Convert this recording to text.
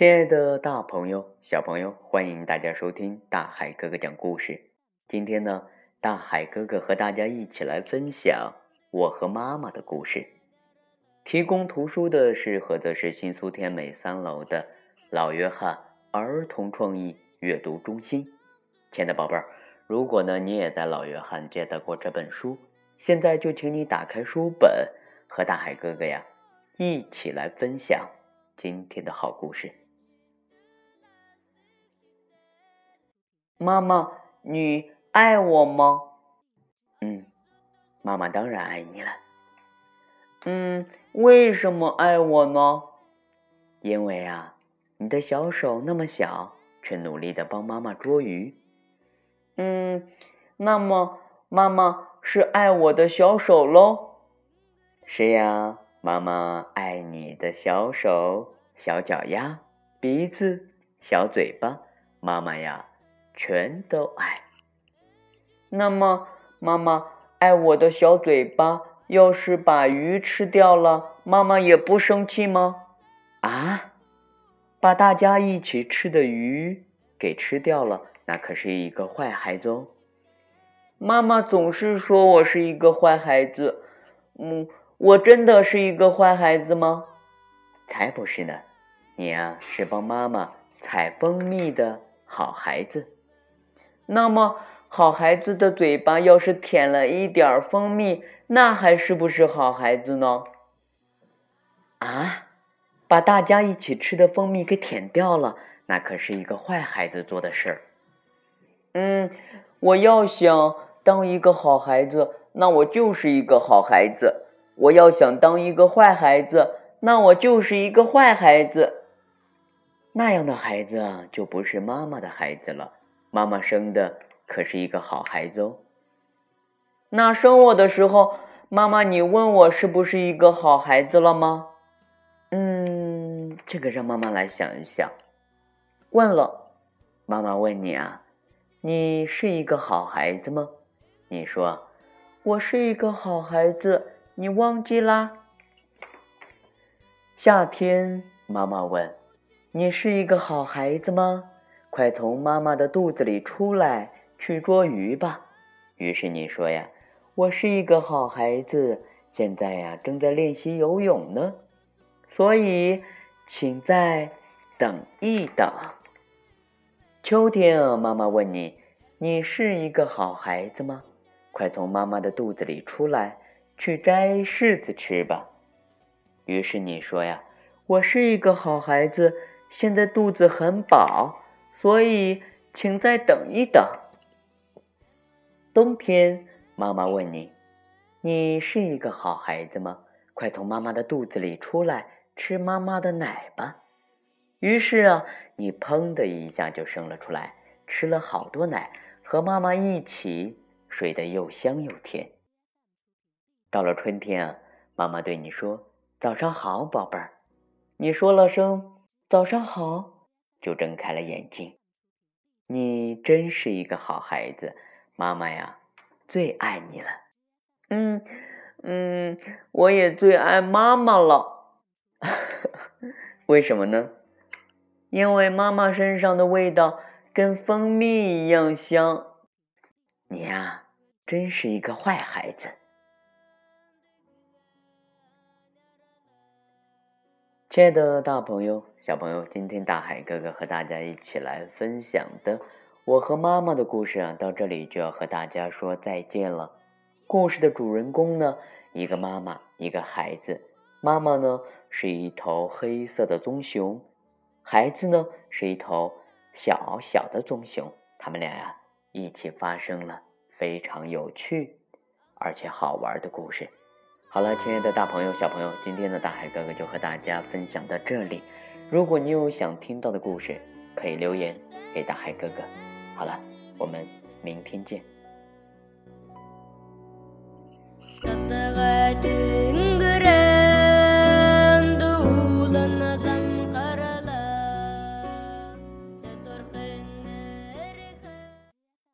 亲爱的大朋友、小朋友，欢迎大家收听大海哥哥讲故事。今天呢，大海哥哥和大家一起来分享我和妈妈的故事。提供图书的是菏泽市新苏天美三楼的老约翰儿童创意阅读中心。亲爱的宝贝儿，如果呢你也在老约翰接到过这本书，现在就请你打开书本，和大海哥哥呀一起来分享今天的好故事。妈妈，你爱我吗？嗯，妈妈当然爱你了。嗯，为什么爱我呢？因为啊，你的小手那么小，却努力的帮妈妈捉鱼。嗯，那么妈妈是爱我的小手喽？是呀，妈妈爱你的小手、小脚丫、鼻子、小嘴巴，妈妈呀。全都爱。那么，妈妈爱我的小嘴巴，要是把鱼吃掉了，妈妈也不生气吗？啊，把大家一起吃的鱼给吃掉了，那可是一个坏孩子哦。妈妈总是说我是一个坏孩子，嗯，我真的是一个坏孩子吗？才不是呢，你呀是帮妈妈采蜂蜜的好孩子。那么，好孩子的嘴巴要是舔了一点儿蜂蜜，那还是不是好孩子呢？啊，把大家一起吃的蜂蜜给舔掉了，那可是一个坏孩子做的事儿。嗯，我要想当一个好孩子，那我就是一个好孩子；我要想当一个坏孩子，那我就是一个坏孩子。那样的孩子，就不是妈妈的孩子了。妈妈生的可是一个好孩子哦。那生我的时候，妈妈，你问我是不是一个好孩子了吗？嗯，这个让妈妈来想一想。问了，妈妈问你啊，你是一个好孩子吗？你说，我是一个好孩子，你忘记啦？夏天，妈妈问，你是一个好孩子吗？快从妈妈的肚子里出来，去捉鱼吧。于是你说呀：“我是一个好孩子，现在呀正在练习游泳呢，所以请再等一等。”秋天，妈妈问你：“你是一个好孩子吗？”快从妈妈的肚子里出来，去摘柿子吃吧。于是你说呀：“我是一个好孩子，现在肚子很饱。”所以，请再等一等。冬天，妈妈问你：“你是一个好孩子吗？”快从妈妈的肚子里出来，吃妈妈的奶吧。于是啊，你砰的一下就生了出来，吃了好多奶，和妈妈一起睡得又香又甜。到了春天啊，妈妈对你说：“早上好，宝贝儿。”你说了声“早上好”。就睁开了眼睛，你真是一个好孩子，妈妈呀，最爱你了。嗯嗯，我也最爱妈妈了。为什么呢？因为妈妈身上的味道跟蜂蜜一样香。你呀，真是一个坏孩子。亲爱的大朋友、小朋友，今天大海哥哥和大家一起来分享的我和妈妈的故事啊，到这里就要和大家说再见了。故事的主人公呢，一个妈妈，一个孩子。妈妈呢是一头黑色的棕熊，孩子呢是一头小小的棕熊。他们俩呀一起发生了非常有趣而且好玩的故事。好了，亲爱的大朋友、小朋友，今天的大海哥哥就和大家分享到这里。如果你有想听到的故事，可以留言给大海哥哥。好了，我们明天见。